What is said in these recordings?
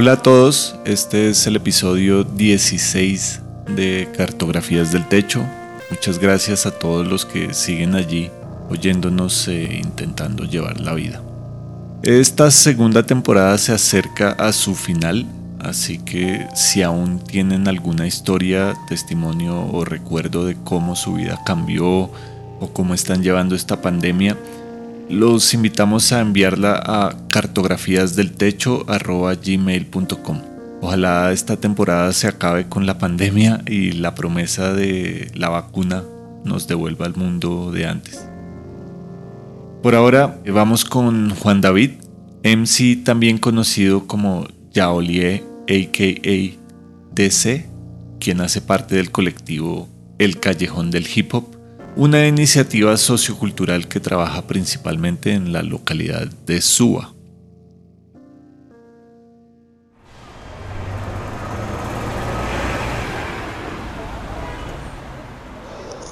Hola a todos, este es el episodio 16 de Cartografías del Techo. Muchas gracias a todos los que siguen allí oyéndonos e intentando llevar la vida. Esta segunda temporada se acerca a su final, así que si aún tienen alguna historia, testimonio o recuerdo de cómo su vida cambió o cómo están llevando esta pandemia, los invitamos a enviarla a cartografíasdeltecho.gmail.com. Ojalá esta temporada se acabe con la pandemia y la promesa de la vacuna nos devuelva al mundo de antes. Por ahora vamos con Juan David, MC también conocido como Yaolie aka DC, quien hace parte del colectivo El Callejón del Hip Hop una iniciativa sociocultural que trabaja principalmente en la localidad de Suba.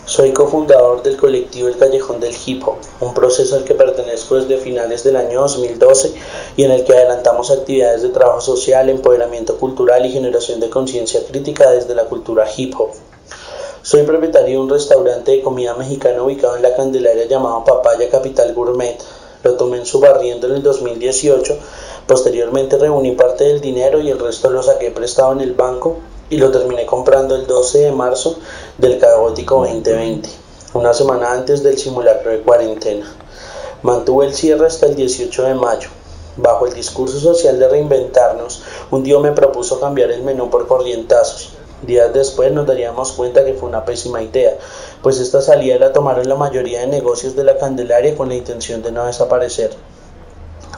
Soy cofundador del colectivo El Callejón del Hip Hop, un proceso al que pertenezco desde finales del año 2012 y en el que adelantamos actividades de trabajo social, empoderamiento cultural y generación de conciencia crítica desde la cultura hip hop. Soy propietario de un restaurante de comida mexicana ubicado en la Candelaria llamado Papaya Capital Gourmet. Lo tomé en su barriendo en el 2018. Posteriormente reuní parte del dinero y el resto lo saqué prestado en el banco y lo terminé comprando el 12 de marzo del caótico 2020, una semana antes del simulacro de cuarentena. Mantuve el cierre hasta el 18 de mayo. Bajo el discurso social de reinventarnos, un día me propuso cambiar el menú por corrientazos Días después nos daríamos cuenta que fue una pésima idea, pues esta salida la tomaron la mayoría de negocios de la Candelaria con la intención de no desaparecer.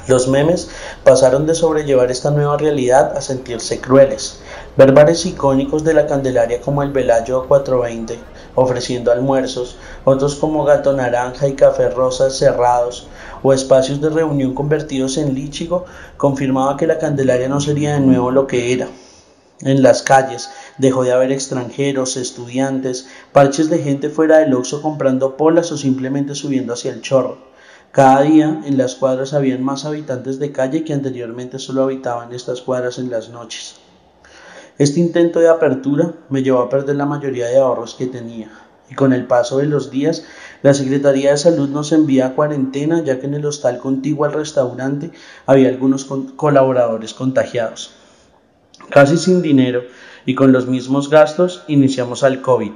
Los memes pasaron de sobrellevar esta nueva realidad a sentirse crueles. Ver bares icónicos de la Candelaria como el Velayo 420 ofreciendo almuerzos, otros como Gato Naranja y Café Rosas cerrados, o espacios de reunión convertidos en líchigo, confirmaba que la Candelaria no sería de nuevo lo que era. En las calles dejó de haber extranjeros, estudiantes, parches de gente fuera del Oxxo comprando polas o simplemente subiendo hacia el chorro. Cada día en las cuadras habían más habitantes de calle que anteriormente solo habitaban estas cuadras en las noches. Este intento de apertura me llevó a perder la mayoría de ahorros que tenía, y con el paso de los días la Secretaría de Salud nos envía a cuarentena ya que en el hostal contiguo al restaurante había algunos colaboradores contagiados. Casi sin dinero y con los mismos gastos iniciamos al COVID,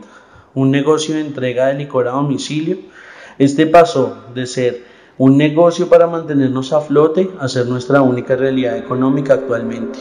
un negocio de entrega de licor a domicilio. Este pasó de ser un negocio para mantenernos a flote a ser nuestra única realidad económica actualmente.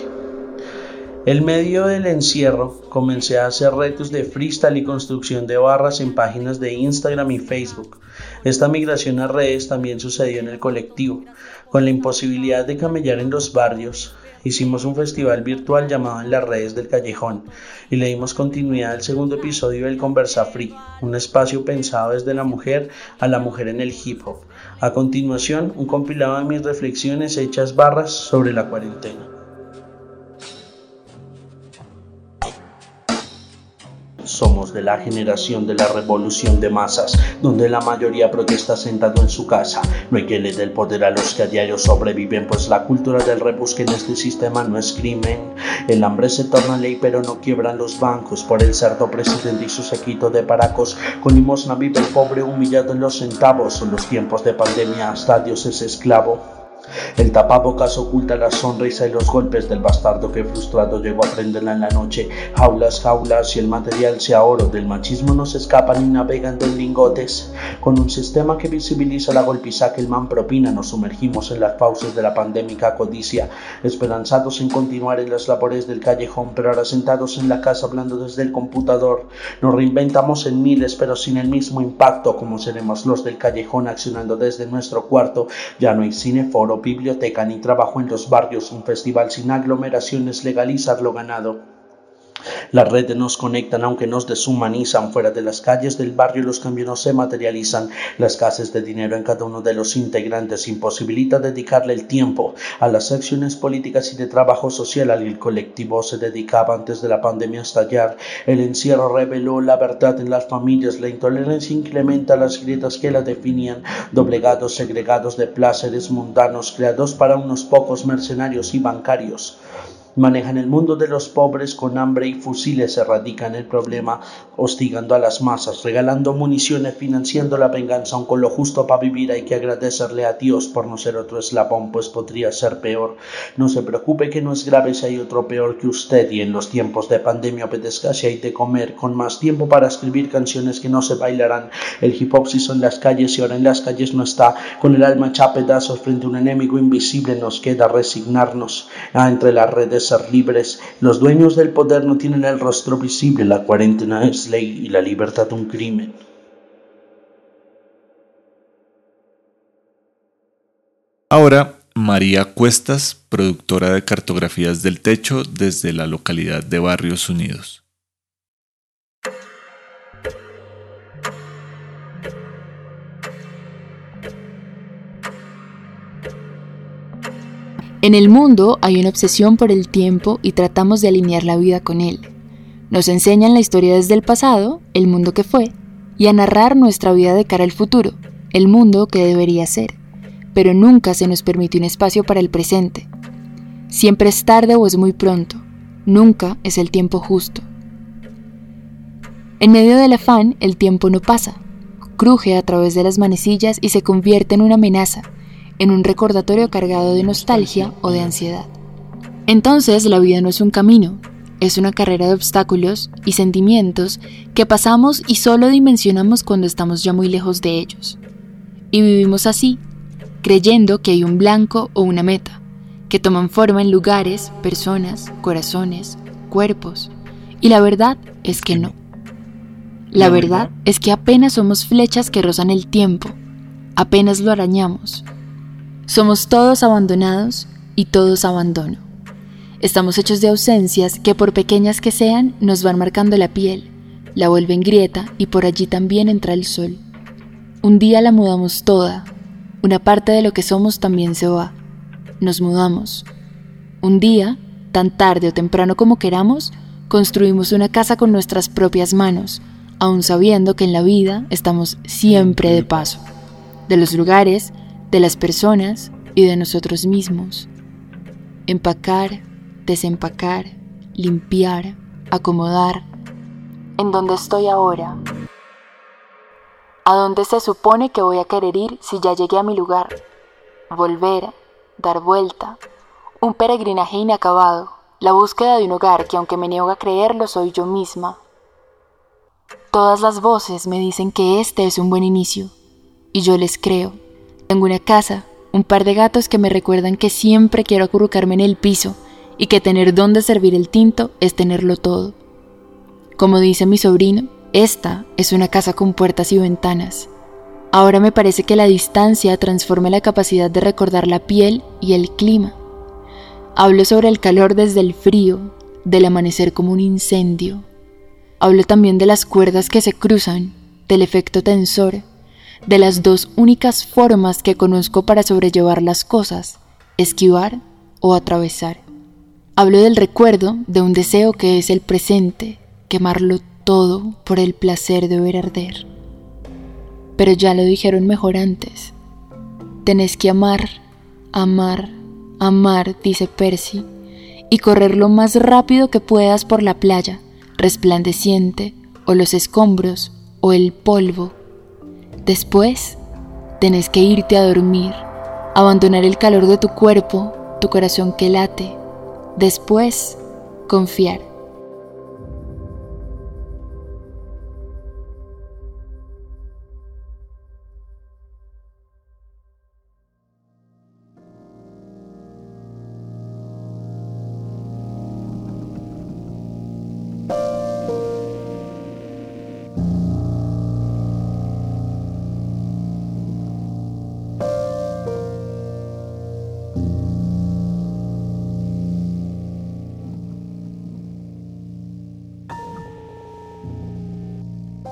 El medio del encierro comencé a hacer retos de freestyle y construcción de barras en páginas de Instagram y Facebook. Esta migración a redes también sucedió en el colectivo, con la imposibilidad de camellar en los barrios, hicimos un festival virtual llamado En las redes del callejón y le dimos continuidad al segundo episodio del Conversa Free, un espacio pensado desde la mujer a la mujer en el hip hop. A continuación, un compilado de mis reflexiones hechas barras sobre la cuarentena. De la generación de la revolución de masas, donde la mayoría protesta sentado en su casa. No hay que le dé el poder a los que a diario sobreviven, pues la cultura del rebusque en este sistema no es crimen. El hambre se torna ley, pero no quiebran los bancos. Por el cerdo presidente y su sequito de paracos, con limosna vive el pobre humillado en los centavos. Son los tiempos de pandemia, hasta Dios es esclavo. El tapabocas oculta la sonrisa y los golpes del bastardo que frustrado llegó a prenderla en la noche. Jaulas, jaulas y el material sea oro. Del machismo no se escapan y navegan en lingotes. Con un sistema que visibiliza la golpiza que el man propina, nos sumergimos en las fauces de la pandémica codicia, esperanzados en continuar en las labores del callejón, pero ahora sentados en la casa hablando desde el computador. Nos reinventamos en miles, pero sin el mismo impacto como seremos los del callejón accionando desde nuestro cuarto. Ya no hay cine, foro, biblioteca ni trabajo en los barrios, un festival sin aglomeraciones, legalizar lo ganado. Las redes nos conectan aunque nos deshumanizan. Fuera de las calles del barrio los cambios no se materializan. Las casas de dinero en cada uno de los integrantes imposibilita dedicarle el tiempo a las acciones políticas y de trabajo social al que el colectivo se dedicaba antes de la pandemia estallar. El encierro reveló la verdad en las familias. La intolerancia incrementa las grietas que la definían. Doblegados, segregados de placeres mundanos creados para unos pocos mercenarios y bancarios. Manejan el mundo de los pobres con hambre y fusiles, erradican el problema, hostigando a las masas, regalando municiones, financiando la venganza, aun con lo justo para vivir hay que agradecerle a Dios por no ser otro eslabón, pues podría ser peor. No se preocupe que no es grave si hay otro peor que usted y en los tiempos de pandemia obedezca si hay de comer, con más tiempo para escribir canciones que no se bailarán. El hip hop si son las calles y ahora en las calles no está, con el alma hecha pedazos frente a un enemigo invisible nos queda resignarnos a entre las redes ser libres. Los dueños del poder no tienen el rostro visible, la cuarentena es ley y la libertad un crimen. Ahora, María Cuestas, productora de cartografías del techo desde la localidad de Barrios Unidos. En el mundo hay una obsesión por el tiempo y tratamos de alinear la vida con él. Nos enseñan la historia desde el pasado, el mundo que fue, y a narrar nuestra vida de cara al futuro, el mundo que debería ser. Pero nunca se nos permite un espacio para el presente. Siempre es tarde o es muy pronto. Nunca es el tiempo justo. En medio del afán, el tiempo no pasa. Cruje a través de las manecillas y se convierte en una amenaza en un recordatorio cargado de nostalgia o de ansiedad. Entonces la vida no es un camino, es una carrera de obstáculos y sentimientos que pasamos y solo dimensionamos cuando estamos ya muy lejos de ellos. Y vivimos así, creyendo que hay un blanco o una meta, que toman forma en lugares, personas, corazones, cuerpos. Y la verdad es que no. La verdad es que apenas somos flechas que rozan el tiempo, apenas lo arañamos, somos todos abandonados y todos abandono. Estamos hechos de ausencias que por pequeñas que sean nos van marcando la piel, la vuelven grieta y por allí también entra el sol. Un día la mudamos toda, una parte de lo que somos también se va. Nos mudamos. Un día, tan tarde o temprano como queramos, construimos una casa con nuestras propias manos, aun sabiendo que en la vida estamos siempre de paso. De los lugares de las personas y de nosotros mismos. Empacar, desempacar, limpiar, acomodar. ¿En dónde estoy ahora? ¿A dónde se supone que voy a querer ir si ya llegué a mi lugar? Volver, dar vuelta. Un peregrinaje inacabado, la búsqueda de un hogar que aunque me niego a creerlo soy yo misma. Todas las voces me dicen que este es un buen inicio, y yo les creo. Tengo una casa, un par de gatos que me recuerdan que siempre quiero acurrucarme en el piso y que tener donde servir el tinto es tenerlo todo. Como dice mi sobrino, esta es una casa con puertas y ventanas. Ahora me parece que la distancia transforma la capacidad de recordar la piel y el clima. Hablo sobre el calor desde el frío, del amanecer como un incendio. Hablo también de las cuerdas que se cruzan, del efecto tensor, de las dos únicas formas que conozco para sobrellevar las cosas, esquivar o atravesar. Hablo del recuerdo de un deseo que es el presente, quemarlo todo por el placer de ver arder. Pero ya lo dijeron mejor antes. Tenés que amar, amar, amar, dice Percy, y correr lo más rápido que puedas por la playa, resplandeciente, o los escombros, o el polvo Después, tenés que irte a dormir, abandonar el calor de tu cuerpo, tu corazón que late. Después, confiar.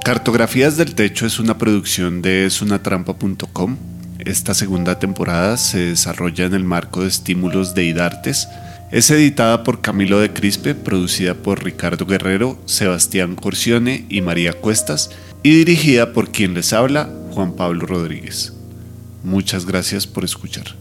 Cartografías del Techo es una producción de esunatrampa.com. Esta segunda temporada se desarrolla en el marco de estímulos de IDARTES. Es editada por Camilo de Crispe, producida por Ricardo Guerrero, Sebastián Corcione y María Cuestas, y dirigida por quien les habla, Juan Pablo Rodríguez. Muchas gracias por escuchar.